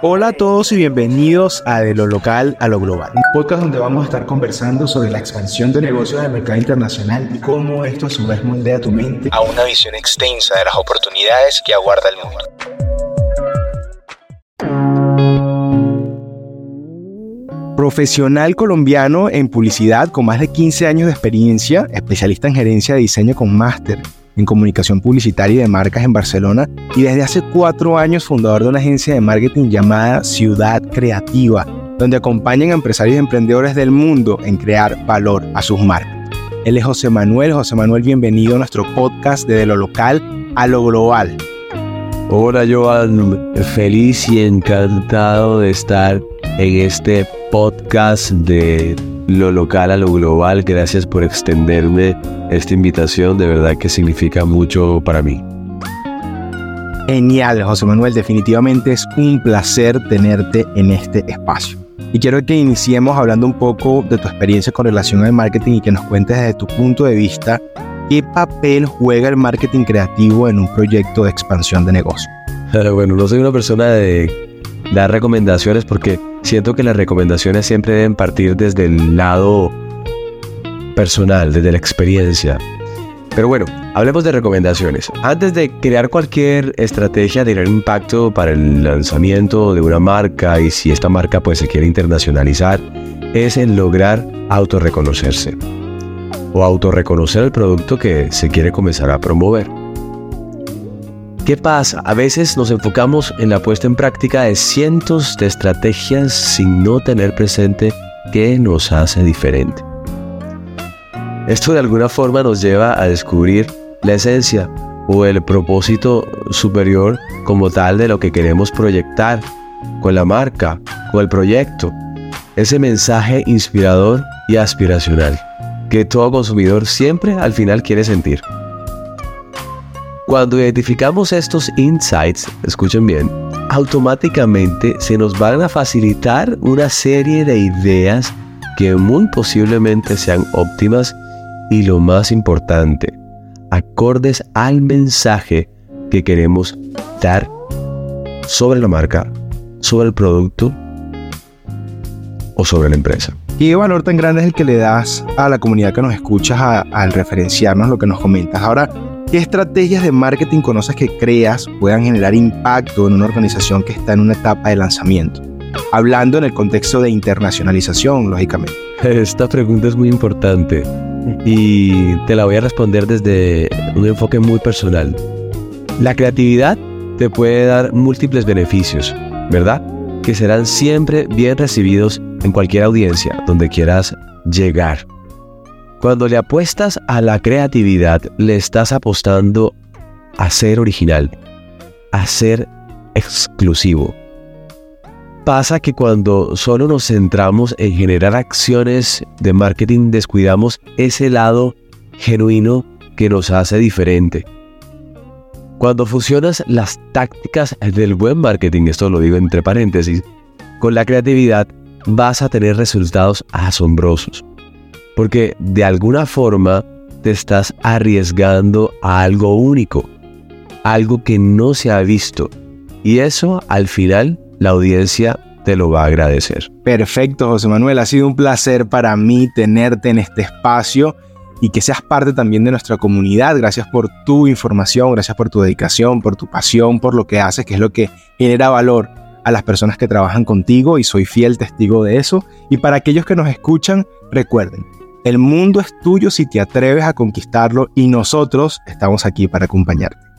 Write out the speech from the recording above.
Hola a todos y bienvenidos a De lo local a lo global, un podcast donde vamos a estar conversando sobre la expansión de negocios del mercado internacional y cómo esto a su vez moldea tu mente a una visión extensa de las oportunidades que aguarda el mundo. Profesional colombiano en publicidad con más de 15 años de experiencia, especialista en gerencia de diseño con máster en comunicación publicitaria y de marcas en Barcelona y desde hace cuatro años fundador de una agencia de marketing llamada Ciudad Creativa, donde acompañan a empresarios y emprendedores del mundo en crear valor a sus marcas. Él es José Manuel. José Manuel, bienvenido a nuestro podcast de, de lo local a lo global. Hola Joan, feliz y encantado de estar en este podcast de lo local a lo global. Gracias por extenderme esta invitación, de verdad que significa mucho para mí. Genial, José Manuel, definitivamente es un placer tenerte en este espacio. Y quiero que iniciemos hablando un poco de tu experiencia con relación al marketing y que nos cuentes desde tu punto de vista qué papel juega el marketing creativo en un proyecto de expansión de negocio. Bueno, no soy una persona de dar recomendaciones porque siento que las recomendaciones siempre deben partir desde el lado personal, desde la experiencia. Pero bueno, hablemos de recomendaciones. Antes de crear cualquier estrategia de gran impacto para el lanzamiento de una marca y si esta marca pues se quiere internacionalizar, es en lograr autorreconocerse o autorreconocer el producto que se quiere comenzar a promover. ¿Qué pasa? A veces nos enfocamos en la puesta en práctica de cientos de estrategias sin no tener presente qué nos hace diferente. Esto de alguna forma nos lleva a descubrir la esencia o el propósito superior como tal de lo que queremos proyectar con la marca o el proyecto. Ese mensaje inspirador y aspiracional que todo consumidor siempre al final quiere sentir. Cuando identificamos estos insights, escuchen bien, automáticamente se nos van a facilitar una serie de ideas que muy posiblemente sean óptimas y lo más importante, acordes al mensaje que queremos dar sobre la marca, sobre el producto o sobre la empresa. ¿Y qué valor tan grande es el que le das a la comunidad que nos escuchas al referenciarnos lo que nos comentas? Ahora, ¿qué estrategias de marketing conoces que creas puedan generar impacto en una organización que está en una etapa de lanzamiento? Hablando en el contexto de internacionalización, lógicamente. Esta pregunta es muy importante y te la voy a responder desde un enfoque muy personal. La creatividad te puede dar múltiples beneficios, ¿verdad? Que serán siempre bien recibidos en cualquier audiencia donde quieras llegar. Cuando le apuestas a la creatividad, le estás apostando a ser original, a ser exclusivo. Pasa que cuando solo nos centramos en generar acciones de marketing descuidamos ese lado genuino que nos hace diferente. Cuando fusionas las tácticas del buen marketing, esto lo digo entre paréntesis, con la creatividad vas a tener resultados asombrosos. Porque de alguna forma te estás arriesgando a algo único, algo que no se ha visto. Y eso al final la audiencia te lo va a agradecer. Perfecto, José Manuel. Ha sido un placer para mí tenerte en este espacio y que seas parte también de nuestra comunidad. Gracias por tu información, gracias por tu dedicación, por tu pasión, por lo que haces, que es lo que genera valor a las personas que trabajan contigo y soy fiel testigo de eso. Y para aquellos que nos escuchan, recuerden, el mundo es tuyo si te atreves a conquistarlo y nosotros estamos aquí para acompañarte.